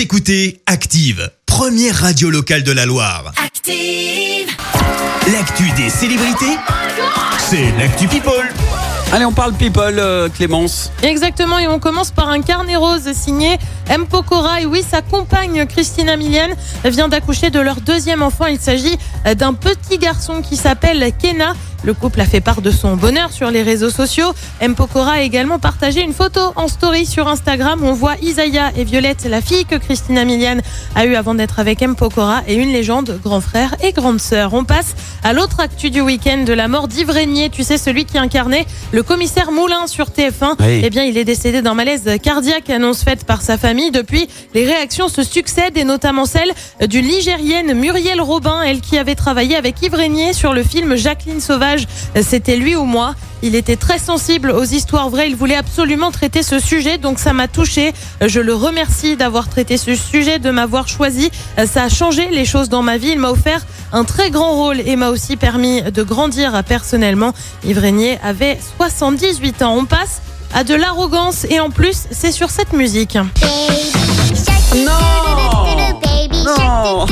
Vous écoutez Active, première radio locale de la Loire. Active. L'actu des célébrités, c'est l'actu People. Allez, on parle people, euh, Clémence. Exactement, et on commence par un carnet rose signé M. Pokora. Et oui, sa compagne Christina Milian vient d'accoucher de leur deuxième enfant. Il s'agit d'un petit garçon qui s'appelle Kena. Le couple a fait part de son bonheur sur les réseaux sociaux. M. Pokora a également partagé une photo en story sur Instagram où on voit Isaiah et Violette, la fille que Christina Milian a eue avant d'être avec M. Pokora et une légende, grand frère et grande sœur. On passe à l'autre actu du week-end de la mort d'Yves Régnier. Tu sais, celui qui incarnait le commissaire Moulin sur TF1. Oui. Eh bien, il est décédé d'un malaise cardiaque, annonce faite par sa famille. Depuis, les réactions se succèdent et notamment celle du Ligérienne Muriel Robin, elle qui avait travaillé avec Yves Régnier sur le film Jacqueline Sauvage. C'était lui ou moi. Il était très sensible aux histoires vraies. Il voulait absolument traiter ce sujet, donc ça m'a touché. Je le remercie d'avoir traité ce sujet, de m'avoir choisi. Ça a changé les choses dans ma vie. Il m'a offert un très grand rôle et m'a aussi permis de grandir personnellement. Yves Régnier avait 78 ans. On passe à de l'arrogance et en plus, c'est sur cette musique. Non.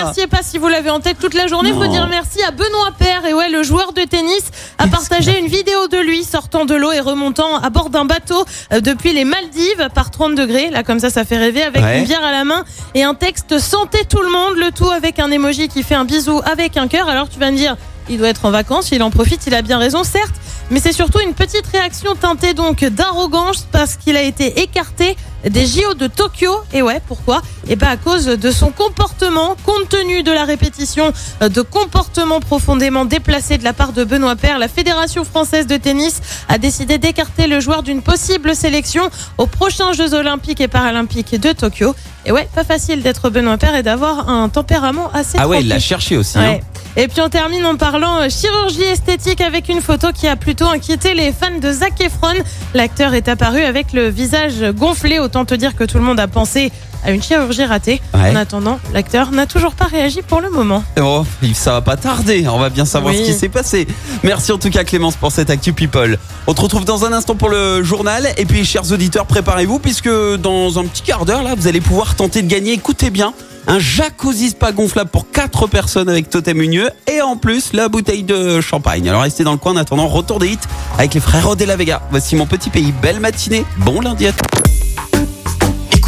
remerciez pas si vous l'avez en tête toute la journée. Faut Non. dire merci à Benoît Père. Et ouais, le joueur de tennis a partagé une vidéo de lui sortant de l'eau et remontant à bord d'un bateau euh, depuis les Maldives par 30 degrés. Là, comme ça, ça fait rêver avec Ouais. une bière à la main et un texte santé tout le monde. Le tout avec un emoji qui fait un bisou avec un cœur. Alors tu vas me dire, il doit être en vacances, il en profite, il a bien raison, certes. Mais c'est surtout une petite réaction teintée donc d'arrogance parce qu'il a été écarté des JO de Tokyo. Et ouais, pourquoi? Et ben à cause de son comportement, compte tenu de la répétition euh, de comportements profondément déplacés de la part de Benoît Paire, la Fédération française de tennis a décidé d'écarter le joueur d'une possible sélection aux prochains Jeux olympiques et paralympiques de Tokyo. Et ouais, pas facile d'être Benoît Paire et d'avoir un tempérament assez Ah ouais, il l'a cherché aussi. Ouais. hein. Et puis on termine en parlant euh, chirurgie esthétique avec une photo qui a plutôt inquiété les fans de Zac Efron. L'acteur est apparu avec le visage gonflé, autant te dire que tout le monde a pensé à une chirurgie ratée. Ouais. En attendant, l'acteur n'a toujours pas réagi pour le moment. Oh, ça va pas tarder. On va bien savoir Oui. ce qui s'est passé. Merci en tout cas Clémence pour cette Actu People. On te retrouve dans un instant pour le journal. Et puis, chers auditeurs, préparez-vous puisque dans un petit quart d'heure, là, vous allez pouvoir tenter de gagner. Écoutez bien. Un jacuzzi spa gonflable pour 4 personnes avec Totem Unieux et en plus la bouteille de champagne. Alors restez dans le coin en attendant retour des hits avec les frères de la Vega. Voici mon petit pays. Belle matinée. Bon lundi à tous.